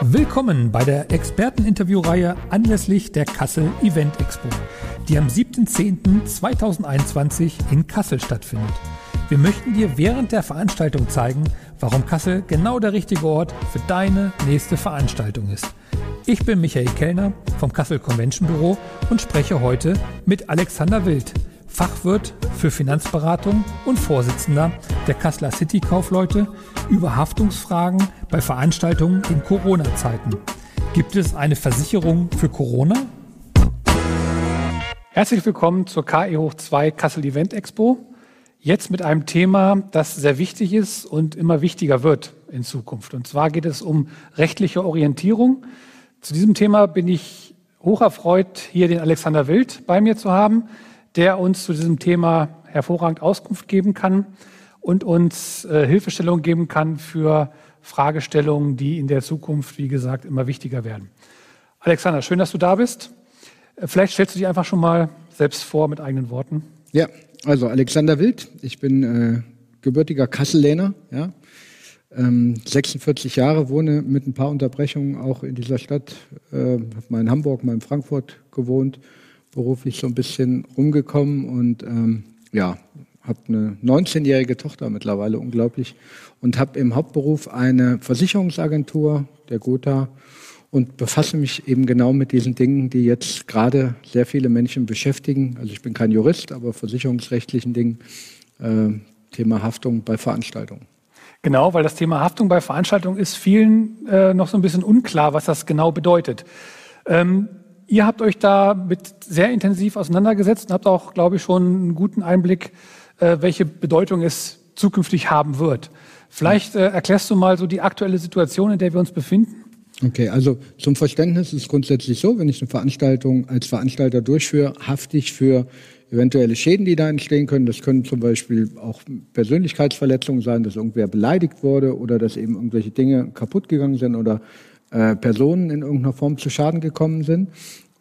Willkommen bei der Experteninterviewreihe anlässlich der Kassel Event Expo, die am 7.10.2021 in Kassel stattfindet. Wir möchten dir während der Veranstaltung zeigen, warum Kassel genau der richtige Ort für deine nächste Veranstaltung ist. Ich bin Michael Kellner vom Kassel Convention Büro und spreche heute mit Alexander Wild, Fachwirt für Finanzberatung und Vorsitzender der Kasseler City Kaufleute über Haftungsfragen bei Veranstaltungen in Corona-Zeiten. Gibt es eine Versicherung für Corona? Herzlich willkommen zur KE Hoch 2 Kassel Event Expo. Jetzt mit einem Thema, das sehr wichtig ist und immer wichtiger wird in Zukunft. Und zwar geht es um rechtliche Orientierung. Zu diesem Thema bin ich hocherfreut, hier den Alexander Wild bei mir zu haben, der uns zu diesem Thema hervorragend Auskunft geben kann und uns äh, Hilfestellung geben kann für Fragestellungen, die in der Zukunft, wie gesagt, immer wichtiger werden. Alexander, schön, dass du da bist. Äh, vielleicht stellst du dich einfach schon mal selbst vor mit eigenen Worten. Ja, also Alexander Wild, ich bin äh, gebürtiger Kasselläner, ja. Ähm, 46 Jahre, wohne mit ein paar Unterbrechungen auch in dieser Stadt. Äh, habe mal in Hamburg, mal in Frankfurt gewohnt, beruflich so ein bisschen rumgekommen und ähm, ja, habe eine 19-jährige Tochter mittlerweile, unglaublich, und habe im Hauptberuf eine Versicherungsagentur, der Gotha, und befasse mich eben genau mit diesen Dingen, die jetzt gerade sehr viele Menschen beschäftigen. Also ich bin kein Jurist, aber versicherungsrechtlichen Dingen, äh, Thema Haftung bei Veranstaltungen. Genau, weil das Thema Haftung bei Veranstaltungen ist vielen äh, noch so ein bisschen unklar, was das genau bedeutet. Ähm, ihr habt euch da mit sehr intensiv auseinandergesetzt und habt auch, glaube ich, schon einen guten Einblick, äh, welche Bedeutung es zukünftig haben wird. Vielleicht äh, erklärst du mal so die aktuelle Situation, in der wir uns befinden? Okay, also zum Verständnis ist es grundsätzlich so, wenn ich eine Veranstaltung als Veranstalter durchführe, hafte ich für eventuelle Schäden, die da entstehen können. Das können zum Beispiel auch Persönlichkeitsverletzungen sein, dass irgendwer beleidigt wurde oder dass eben irgendwelche Dinge kaputt gegangen sind oder äh, Personen in irgendeiner Form zu Schaden gekommen sind.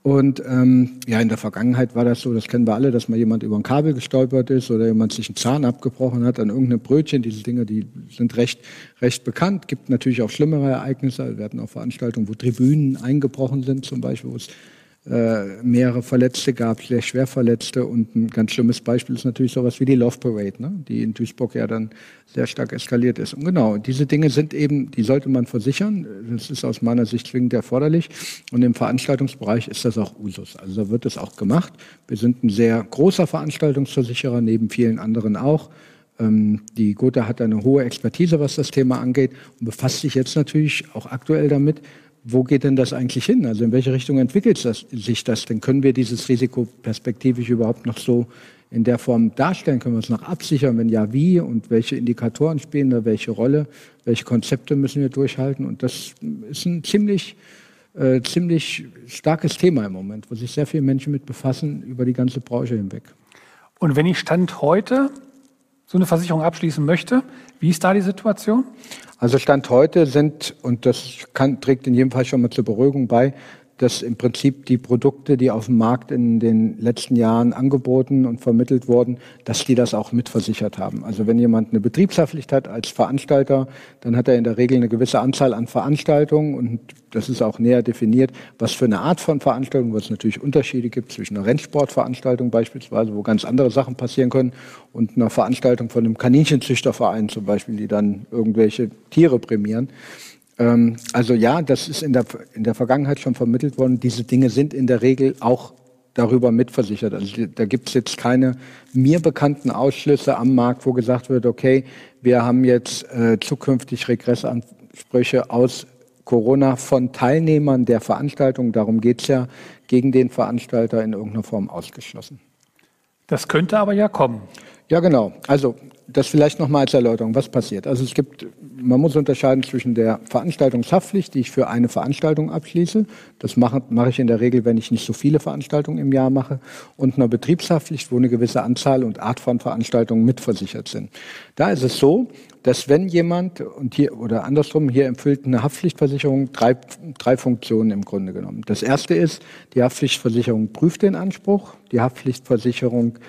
Und ähm, ja, in der Vergangenheit war das so, das kennen wir alle, dass mal jemand über ein Kabel gestolpert ist oder jemand sich einen Zahn abgebrochen hat an irgendeinem Brötchen. Diese Dinge, die sind recht, recht bekannt. Gibt natürlich auch schlimmere Ereignisse. Wir hatten auch Veranstaltungen, wo Tribünen eingebrochen sind, zum Beispiel, wo es äh, mehrere Verletzte gab, sehr schwer Verletzte. Und ein ganz schlimmes Beispiel ist natürlich sowas wie die Love Parade, ne? die in Duisburg ja dann sehr stark eskaliert ist. Und genau, diese Dinge sind eben, die sollte man versichern. Das ist aus meiner Sicht zwingend erforderlich. Und im Veranstaltungsbereich ist das auch Usus. Also da wird das auch gemacht. Wir sind ein sehr großer Veranstaltungsversicherer, neben vielen anderen auch. Ähm, die Gotha hat eine hohe Expertise, was das Thema angeht und befasst sich jetzt natürlich auch aktuell damit, wo geht denn das eigentlich hin? Also in welche Richtung entwickelt das, sich das? Denn können wir dieses Risiko perspektivisch überhaupt noch so in der Form darstellen? Können wir es noch absichern? Wenn ja, wie? Und welche Indikatoren spielen da welche Rolle? Welche Konzepte müssen wir durchhalten? Und das ist ein ziemlich, äh, ziemlich starkes Thema im Moment, wo sich sehr viele Menschen mit befassen über die ganze Branche hinweg. Und wenn ich Stand heute so eine Versicherung abschließen möchte, wie ist da die Situation? Also Stand heute sind, und das kann, trägt in jedem Fall schon mal zur Beruhigung bei, dass im Prinzip die Produkte, die auf dem Markt in den letzten Jahren angeboten und vermittelt wurden, dass die das auch mitversichert haben. Also wenn jemand eine Betriebshaftpflicht hat als Veranstalter, dann hat er in der Regel eine gewisse Anzahl an Veranstaltungen und das ist auch näher definiert, was für eine Art von Veranstaltung, wo es natürlich Unterschiede gibt zwischen einer Rennsportveranstaltung beispielsweise, wo ganz andere Sachen passieren können, und einer Veranstaltung von einem Kaninchenzüchterverein zum Beispiel, die dann irgendwelche Tiere prämieren. Ähm, also ja, das ist in der, in der Vergangenheit schon vermittelt worden. Diese Dinge sind in der Regel auch darüber mitversichert. Also da gibt es jetzt keine mir bekannten Ausschlüsse am Markt, wo gesagt wird, okay, wir haben jetzt äh, zukünftig Regressansprüche aus Corona von Teilnehmern der Veranstaltung, darum geht es ja, gegen den Veranstalter in irgendeiner Form ausgeschlossen. Das könnte aber ja kommen. Ja, genau. Also das vielleicht noch mal als Erläuterung. Was passiert? Also es gibt, man muss unterscheiden zwischen der Veranstaltungshaftpflicht, die ich für eine Veranstaltung abschließe. Das mache, mache ich in der Regel, wenn ich nicht so viele Veranstaltungen im Jahr mache. Und einer Betriebshaftpflicht, wo eine gewisse Anzahl und Art von Veranstaltungen mitversichert sind. Da ist es so, dass wenn jemand, und hier, oder andersrum, hier empfüllt eine Haftpflichtversicherung drei, drei Funktionen im Grunde genommen. Das erste ist, die Haftpflichtversicherung prüft den Anspruch. Die Haftpflichtversicherung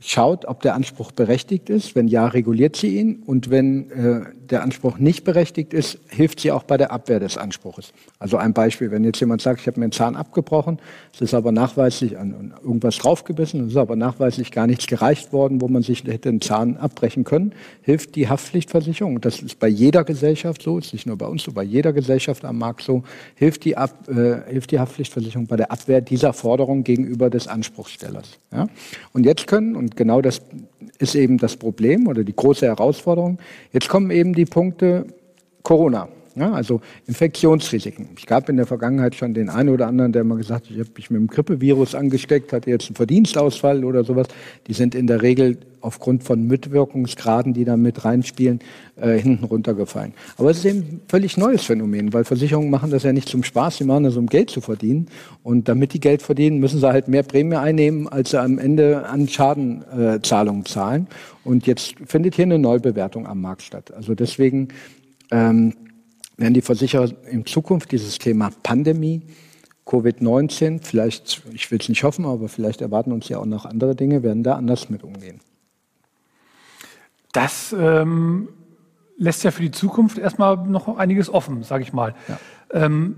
schaut, ob der Anspruch berechtigt ist. Wenn ja, reguliert sie ihn. Und wenn äh, der Anspruch nicht berechtigt ist, hilft sie auch bei der Abwehr des Anspruches. Also ein Beispiel, wenn jetzt jemand sagt, ich habe mir einen Zahn abgebrochen, es ist aber nachweislich an irgendwas draufgebissen, es ist aber nachweislich gar nichts gereicht worden, wo man sich hätte einen Zahn abbrechen können, hilft die Haftpflichtversicherung. Das ist bei jeder Gesellschaft so, ist nicht nur bei uns so, bei jeder Gesellschaft am Markt so, hilft die, Ab, äh, hilft die Haftpflichtversicherung bei der Abwehr dieser Forderung gegenüber des Anspruchsstellers. Ja? Und jetzt können, und genau das ist eben das Problem oder die große Herausforderung, jetzt kommen eben die Punkte Corona. Ja, also Infektionsrisiken. Ich gab in der Vergangenheit schon den einen oder anderen, der mal gesagt hat, ich habe mich mit dem Grippevirus angesteckt, hatte jetzt einen Verdienstausfall oder sowas. Die sind in der Regel aufgrund von Mitwirkungsgraden, die da mit reinspielen, äh, hinten runtergefallen. Aber es ist eben ein völlig neues Phänomen, weil Versicherungen machen das ja nicht zum Spaß, sie machen das, um Geld zu verdienen. Und damit die Geld verdienen, müssen sie halt mehr Prämie einnehmen, als sie am Ende an Schadenzahlungen äh, zahlen. Und jetzt findet hier eine Neubewertung am Markt statt. Also deswegen ähm, werden die Versicherer in Zukunft dieses Thema Pandemie, Covid-19, vielleicht, ich will es nicht hoffen, aber vielleicht erwarten uns ja auch noch andere Dinge, werden da anders mit umgehen. Das ähm, lässt ja für die Zukunft erstmal noch einiges offen, sage ich mal. Ja. Ähm,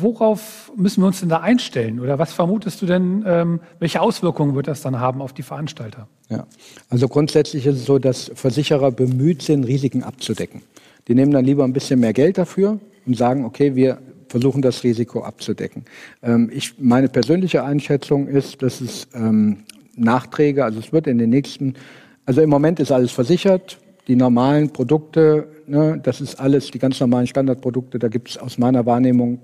worauf müssen wir uns denn da einstellen? Oder was vermutest du denn, ähm, welche Auswirkungen wird das dann haben auf die Veranstalter? Ja, also grundsätzlich ist es so, dass Versicherer bemüht sind, Risiken abzudecken. Die nehmen dann lieber ein bisschen mehr Geld dafür und sagen, okay, wir versuchen das Risiko abzudecken. Ähm, ich, meine persönliche Einschätzung ist, dass es ähm, Nachträge, also es wird in den nächsten, also im Moment ist alles versichert, die normalen Produkte, ne, das ist alles, die ganz normalen Standardprodukte, da gibt es aus meiner Wahrnehmung,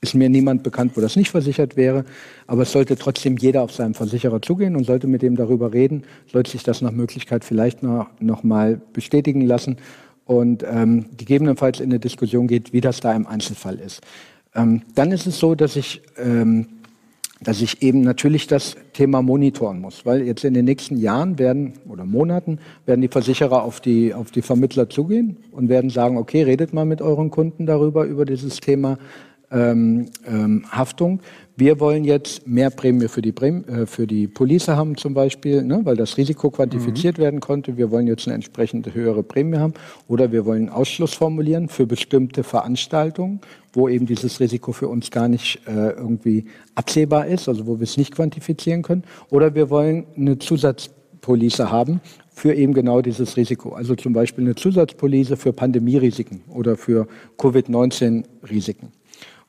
ist mir niemand bekannt, wo das nicht versichert wäre. Aber es sollte trotzdem jeder auf seinen Versicherer zugehen und sollte mit dem darüber reden, sollte sich das nach Möglichkeit vielleicht noch, noch mal bestätigen lassen und ähm, gegebenenfalls in eine Diskussion geht, wie das da im Einzelfall ist. Ähm, dann ist es so, dass ich, ähm, dass ich eben natürlich das Thema monitoren muss, weil jetzt in den nächsten Jahren werden oder Monaten werden die Versicherer auf die, auf die Vermittler zugehen und werden sagen, okay, redet mal mit euren Kunden darüber, über dieses Thema ähm, ähm, Haftung. Wir wollen jetzt mehr Prämie für die, Prämie, äh, für die Police haben zum Beispiel, ne, weil das Risiko quantifiziert mhm. werden konnte. Wir wollen jetzt eine entsprechende höhere Prämie haben. Oder wir wollen Ausschluss formulieren für bestimmte Veranstaltungen, wo eben dieses Risiko für uns gar nicht äh, irgendwie absehbar ist, also wo wir es nicht quantifizieren können. Oder wir wollen eine Zusatzpolice haben für eben genau dieses Risiko. Also zum Beispiel eine Zusatzpolice für Pandemierisiken oder für Covid-19-Risiken.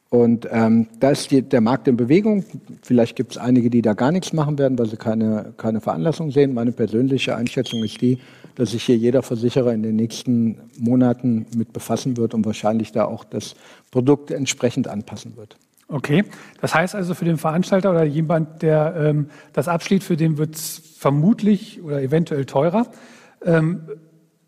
Und ähm, da ist die, der Markt in Bewegung. Vielleicht gibt es einige, die da gar nichts machen werden, weil sie keine, keine Veranlassung sehen. Meine persönliche Einschätzung ist die, dass sich hier jeder Versicherer in den nächsten Monaten mit befassen wird und wahrscheinlich da auch das Produkt entsprechend anpassen wird. Okay, das heißt also für den Veranstalter oder jemand, der ähm, das abschließt, für den wird es vermutlich oder eventuell teurer. Ähm,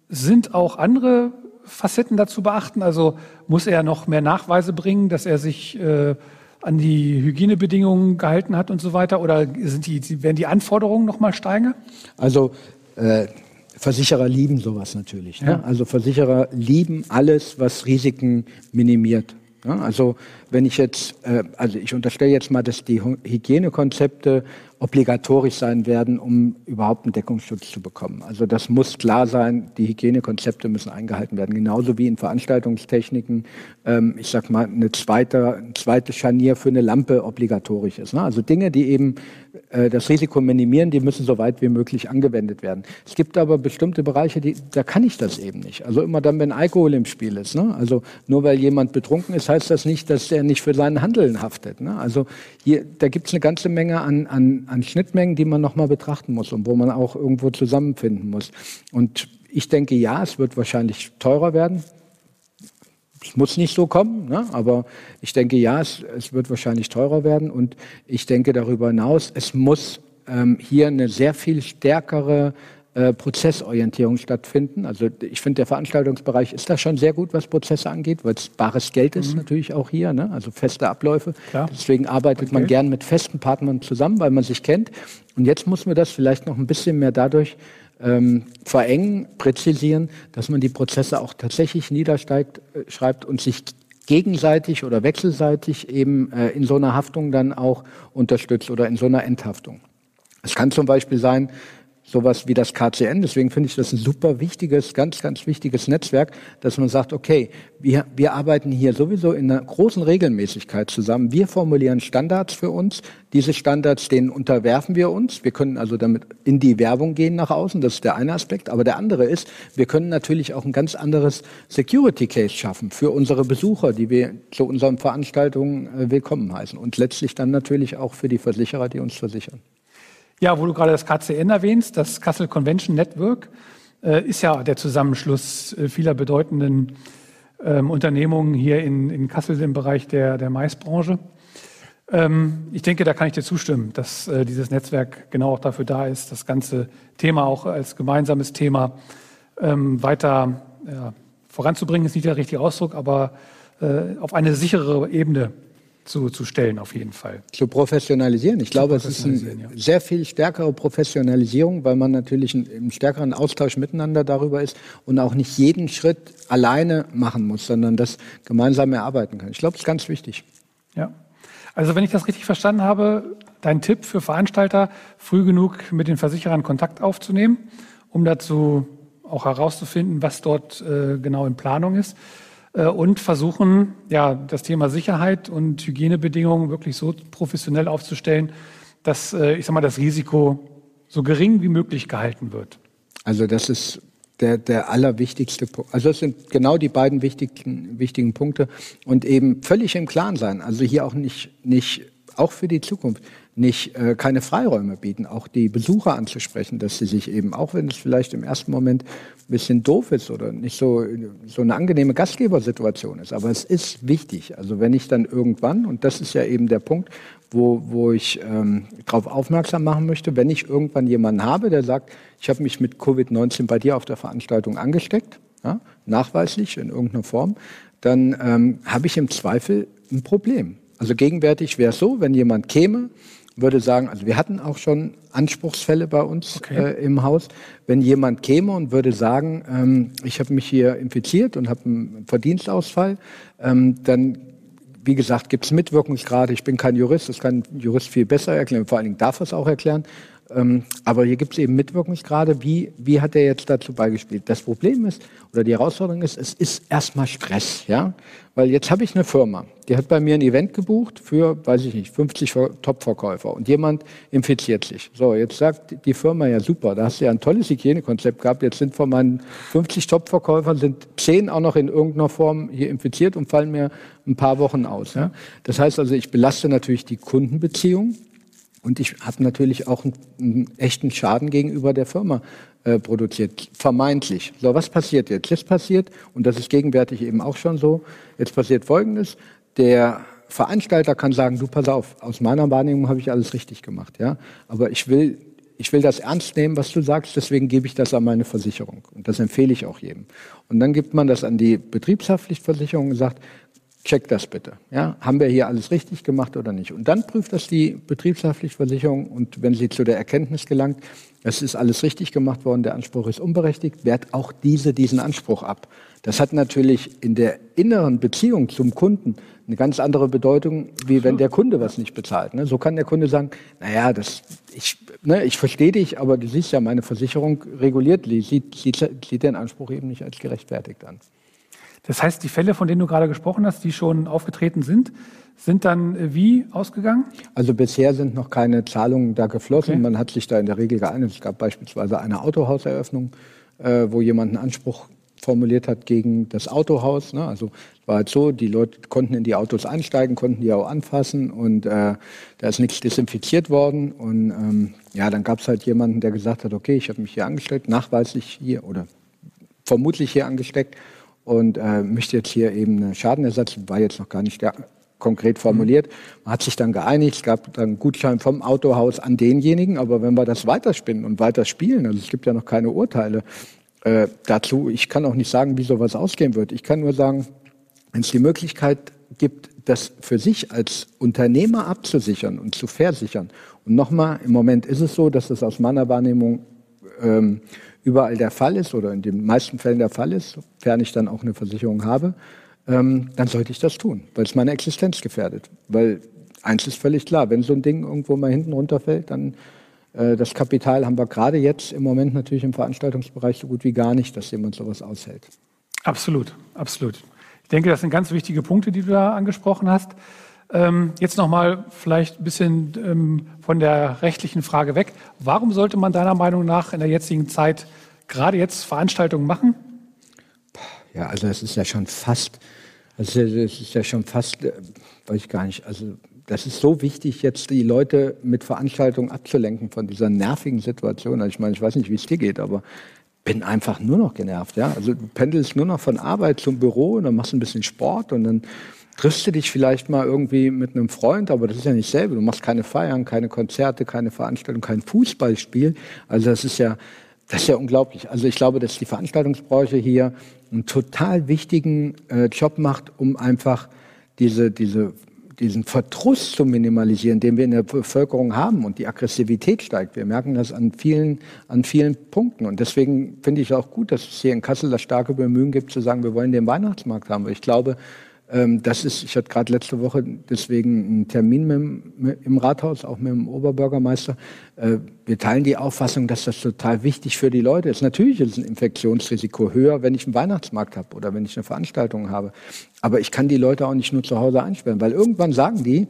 sind auch andere Facetten dazu beachten? Also muss er noch mehr Nachweise bringen, dass er sich äh, an die Hygienebedingungen gehalten hat und so weiter? Oder sind die, werden die Anforderungen noch mal steiger? Also äh, Versicherer lieben sowas natürlich. Ne? Ja. Also Versicherer lieben alles, was Risiken minimiert. Ja, also wenn ich jetzt, äh, also ich unterstelle jetzt mal, dass die Hygienekonzepte obligatorisch sein werden, um überhaupt einen Deckungsschutz zu bekommen. Also das muss klar sein, die Hygienekonzepte müssen eingehalten werden. Genauso wie in Veranstaltungstechniken, ähm, ich sag mal, eine zweite, ein zweites Scharnier für eine Lampe obligatorisch ist. Ne? Also Dinge, die eben äh, das Risiko minimieren, die müssen so weit wie möglich angewendet werden. Es gibt aber bestimmte Bereiche, die, da kann ich das eben nicht. Also immer dann, wenn Alkohol im Spiel ist. Ne? Also nur weil jemand betrunken ist, heißt das nicht, dass er nicht für sein Handeln haftet. Ne? Also hier, da gibt es eine ganze Menge an, an an Schnittmengen, die man nochmal betrachten muss und wo man auch irgendwo zusammenfinden muss. Und ich denke, ja, es wird wahrscheinlich teurer werden. Es muss nicht so kommen, ne? aber ich denke, ja, es, es, wird wahrscheinlich teurer werden. Und ich denke darüber hinaus, es muss ähm, hier eine sehr viel stärkere äh, Prozessorientierung stattfinden. Also ich finde, der Veranstaltungsbereich ist da schon sehr gut, was Prozesse angeht, weil es bares Geld ist mhm. natürlich auch hier, ne? also feste Abläufe. Klar. Deswegen arbeitet okay. man gern mit festen Partnern zusammen, weil man sich kennt. Und jetzt muss man das vielleicht noch ein bisschen mehr dadurch ähm, verengen, präzisieren, dass man die Prozesse auch tatsächlich niederschreibt äh, schreibt und sich gegenseitig oder wechselseitig eben äh, in so einer Haftung dann auch unterstützt oder in so einer Enthaftung. Es kann zum Beispiel sein, sowas wie das KCN. Deswegen finde ich das ein super wichtiges, ganz, ganz wichtiges Netzwerk, dass man sagt, okay, wir, wir arbeiten hier sowieso in einer großen Regelmäßigkeit zusammen. Wir formulieren Standards für uns. Diese Standards, denen unterwerfen wir uns. Wir können also damit in die Werbung gehen nach außen. Das ist der eine Aspekt. Aber der andere ist, wir können natürlich auch ein ganz anderes Security Case schaffen für unsere Besucher, die wir zu unseren Veranstaltungen äh, willkommen heißen. Und letztlich dann natürlich auch für die Versicherer, die uns versichern. Ja, wo du gerade das KCN erwähnst, das Kassel Convention Network, äh, ist ja der Zusammenschluss äh, vieler bedeutenden ähm, Unternehmungen hier in, in Kassel im Bereich der, der Maisbranche. Ähm, ich denke, da kann ich dir zustimmen, dass äh, dieses Netzwerk genau auch dafür da ist, das ganze Thema auch als gemeinsames Thema ähm, weiter voranzubringen, ist nicht der richtige Ausdruck, aber auf eine sichere Ebene zu, zu stellen, auf jeden Fall. Zu professionalisieren. Ich zu glaube, es ist eine ja. sehr viel stärkere Professionalisierung, weil man natürlich im stärkeren Austausch miteinander darüber ist und auch nicht jeden Schritt alleine machen muss, sondern das gemeinsam erarbeiten kann. Ich glaube, das ist ganz wichtig. Ja. Also wenn ich das richtig verstanden habe, dein Tipp für Veranstalter, früh genug mit den Versicherern Kontakt aufzunehmen, um dazu auch herauszufinden, was dort äh, genau in Planung ist. Äh, und versuchen, ja, das Thema Sicherheit und Hygienebedingungen wirklich so professionell aufzustellen, dass, äh, ich sag mal, das Risiko so gering wie möglich gehalten wird. Also das ist der, der allerwichtigste Punkt. Also das sind genau die beiden wichtigen, wichtigen Punkte und eben völlig im Klaren sein. Also hier auch nicht, nicht auch für die Zukunft nicht äh, keine Freiräume bieten, auch die Besucher anzusprechen, dass sie sich eben, auch wenn es vielleicht im ersten Moment ein bisschen doof ist oder nicht so, so eine angenehme Gastgebersituation ist, aber es ist wichtig. Also wenn ich dann irgendwann, und das ist ja eben der Punkt, wo, wo ich ähm, darauf aufmerksam machen möchte, wenn ich irgendwann jemanden habe, der sagt, ich habe mich mit Covid-19 bei dir auf der Veranstaltung angesteckt, ja, nachweislich in irgendeiner Form, dann ähm, habe ich im Zweifel ein Problem. Also gegenwärtig wäre es so, wenn jemand käme, würde sagen, also wir hatten auch schon Anspruchsfälle bei uns okay. äh, im Haus. Wenn jemand käme und würde sagen, ähm, ich habe mich hier infiziert und habe einen Verdienstausfall, ähm, dann wie gesagt, gibt es Mitwirkungsgrade. Ich bin kein Jurist, das kann ein Jurist viel besser erklären. Vor allen Dingen darf er es auch erklären. Ähm, aber hier gibt es eben Mitwirkungsgrade. Wie, wie hat er jetzt dazu beigespielt? Das Problem ist, oder die Herausforderung ist, es ist erstmal Stress. Ja? Weil jetzt habe ich eine Firma, die hat bei mir ein Event gebucht für, weiß ich nicht, 50 Top-Verkäufer und jemand infiziert sich. So, jetzt sagt die Firma, ja super, da hast du ja ein tolles Hygienekonzept gehabt. Jetzt sind von meinen 50 Top-Verkäufern sind 10 auch noch in irgendeiner Form hier infiziert und fallen mir ein paar Wochen aus. Ja? Das heißt also, ich belaste natürlich die Kundenbeziehung und ich habe natürlich auch einen, einen, echten Schaden gegenüber der Firma äh, produziert, vermeintlich. So, was passiert jetzt? Jetzt passiert, und das ist gegenwärtig eben auch schon so, jetzt passiert Folgendes. Der Veranstalter kann sagen, du pass auf, aus meiner Wahrnehmung habe ich alles richtig gemacht. Ja? Aber ich will, ich will das ernst nehmen, was du sagst, deswegen gebe ich das an meine Versicherung. Und das empfehle ich auch jedem. Und dann gibt man das an die Betriebshaftpflichtversicherung und sagt, check das bitte. Ja, haben wir hier alles richtig gemacht oder nicht? Und dann prüft das die Betriebshaftpflichtversicherung und wenn sie zu der Erkenntnis gelangt, es ist alles richtig gemacht worden, der Anspruch ist unberechtigt, wehrt auch diese diesen Anspruch ab. Das hat natürlich in der inneren Beziehung zum Kunden eine ganz andere Bedeutung, wie wenn der Kunde was nicht bezahlt. Ne? So kann der Kunde sagen, naja, das, ich, ne, ich verstehe dich, aber du siehst ja, meine Versicherung reguliert, sieht, sieht, sieht den Anspruch eben nicht als gerechtfertigt an. Das heißt, die Fälle, von denen du gerade gesprochen hast, die schon aufgetreten sind, sind dann äh, wie ausgegangen? Also bisher sind noch keine Zahlungen da geflossen. Okay. Man hat sich da in der Regel geeinigt. Es gab beispielsweise eine Autohauseröffnung, äh, wo jemand einen Anspruch formuliert hat gegen das Autohaus. Ne? Also es war halt so, die Leute konnten in die Autos einsteigen, konnten die auch anfassen und äh, da ist nichts desinfiziert worden. Und ähm, ja, dann gab es halt jemanden, der gesagt hat, okay, ich habe mich hier angesteckt, nachweislich hier oder vermutlich hier angesteckt und äh, möchte jetzt hier eben einen Schadenersatz, war jetzt noch gar nicht konkret formuliert. Man hat sich dann geeinigt, es gab dann einen Gutschein vom Autohaus an denjenigen, aber wenn wir das weiterspinnen und weiter spielen, also es gibt ja noch keine Urteile äh, dazu, ich kann auch nicht sagen, wie sowas ausgehen wird. Ich kann nur sagen, wenn es die Möglichkeit gibt, das für sich als Unternehmer abzusichern und zu versichern. Und nochmal, im Moment ist es so, dass das aus meiner Wahrnehmung ähm, überall der Fall ist oder in den meisten Fällen der Fall ist, sofern ich dann auch eine Versicherung habe, ähm, dann sollte ich das tun, weil es meine Existenz gefährdet. Weil eins ist völlig klar, wenn so ein Ding irgendwo mal hinten runterfällt, dann Äh, das Kapital haben wir gerade jetzt im Moment natürlich im Veranstaltungsbereich so gut wie gar nicht, dass jemand sowas aushält. Absolut, absolut. Ich denke, das sind ganz wichtige Punkte, die du da angesprochen hast. Ähm, jetzt nochmal vielleicht ein bisschen ähm, von der rechtlichen Frage weg. Warum sollte man deiner Meinung nach in der jetzigen Zeit gerade jetzt Veranstaltungen machen? Ja, also es ist ja schon fast, also es ist ja schon fast, äh, weiß ich gar nicht, also das ist so wichtig, jetzt die Leute mit Veranstaltungen abzulenken von dieser nervigen Situation. Also ich meine, ich weiß nicht, wie es dir geht, aber bin einfach nur noch genervt. Ja? Also du pendelst nur noch von Arbeit zum Büro und dann machst du ein bisschen Sport und dann triffst du dich vielleicht mal irgendwie mit einem Freund, aber das ist ja nicht selber. Du machst keine Feiern, keine Konzerte, keine Veranstaltungen, kein Fußballspiel. Also das ist ja, das ist ja unglaublich. Also ich glaube, dass die Veranstaltungsbranche hier einen total wichtigen äh, Job macht, um einfach diese, diese diesen Verdruss zu minimalisieren, den wir in der Bevölkerung haben und die Aggressivität steigt. Wir merken das an vielen, an vielen Punkten. Und deswegen finde ich auch gut, dass es hier in Kassel das starke Bemühen gibt, zu sagen, wir wollen den Weihnachtsmarkt haben. Ich glaube, das ist, ich hatte gerade letzte Woche deswegen einen Termin mit, im Rathaus, auch mit dem Oberbürgermeister. Äh, wir teilen die Auffassung, dass das total wichtig für die Leute ist. Natürlich ist ein Infektionsrisiko höher, wenn ich einen Weihnachtsmarkt habe oder wenn ich eine Veranstaltung habe. Aber ich kann die Leute auch nicht nur zu Hause einsperren, weil irgendwann sagen die,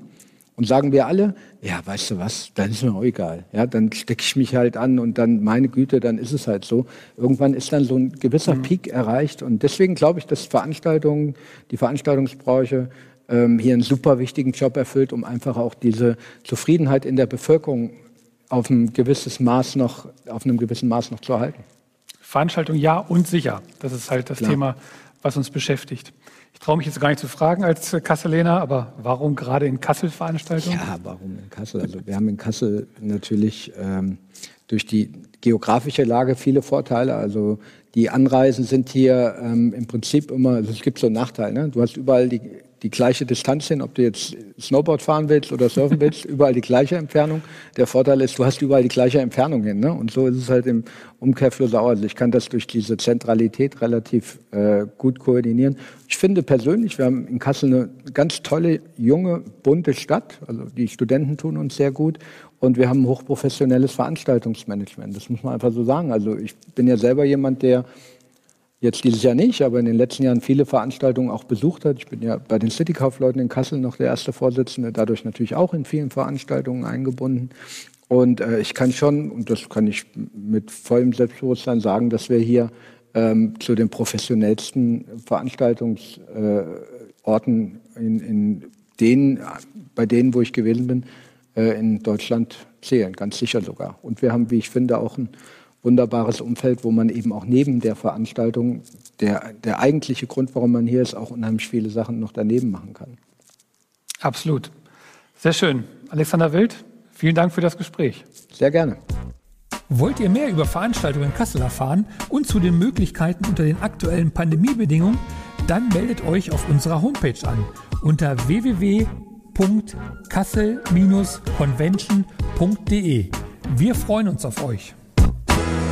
und sagen wir alle, ja, weißt du was, dann ist mir auch egal. Ja, dann stecke ich mich halt an und dann, meine Güte, dann ist es halt so. Irgendwann ist dann so ein gewisser mhm. Peak erreicht. Und deswegen glaube ich, dass Veranstaltungen, die Veranstaltungsbranche ähm, hier einen super wichtigen Job erfüllt, um einfach auch diese Zufriedenheit in der Bevölkerung auf ein gewisses Maß noch, auf einem gewissen Maß noch zu erhalten. Veranstaltung ja und sicher. Das ist halt das Klar. Thema, was uns beschäftigt. Ich traue mich jetzt gar nicht zu fragen als Kasseler, aber warum gerade in Kassel Veranstaltungen? Ja, warum in Kassel? Also wir haben in Kassel natürlich ähm, durch die geografische Lage viele Vorteile. Also die Anreisen sind hier ähm, im Prinzip immer, also es gibt so einen Nachteil. Ne? Du hast überall die die gleiche Distanz hin, ob du jetzt Snowboard fahren willst oder surfen willst, überall die gleiche Entfernung. Der Vorteil ist, du hast überall die gleiche Entfernung hin. Ne? Und so ist es halt im Umkehrfluss auch. Also ich kann das durch diese Zentralität relativ äh, gut koordinieren. Ich finde persönlich, wir haben in Kassel eine ganz tolle, junge, bunte Stadt. Also die Studenten tun uns sehr gut. Und wir haben ein hochprofessionelles Veranstaltungsmanagement. Das muss man einfach so sagen. Also ich bin ja selber jemand, der Jetzt dieses Jahr nicht, aber in den letzten Jahren viele Veranstaltungen auch besucht hat. Ich bin ja bei den City-Kaufleuten in Kassel noch der erste Vorsitzende, dadurch natürlich auch in vielen Veranstaltungen eingebunden. Und äh, ich kann schon, und das kann ich mit vollem Selbstbewusstsein sagen, dass wir hier ähm, zu den professionellsten Veranstaltungsorten äh, in, in denen, bei denen, wo ich gewesen bin, äh, in Deutschland zählen, ganz sicher sogar. Und wir haben, wie ich finde, auch ein wunderbares Umfeld, wo man eben auch neben der Veranstaltung, der, der eigentliche Grund, warum man hier ist, auch unheimlich viele Sachen noch daneben machen kann. Absolut. Sehr schön. Alexander Wild, vielen Dank für das Gespräch. Sehr gerne. Wollt ihr mehr über Veranstaltungen in Kassel erfahren und zu den Möglichkeiten unter den aktuellen Pandemiebedingungen? Dann meldet euch auf unserer Homepage an unter www.kassel-convention.de. Wir freuen uns auf euch. thank you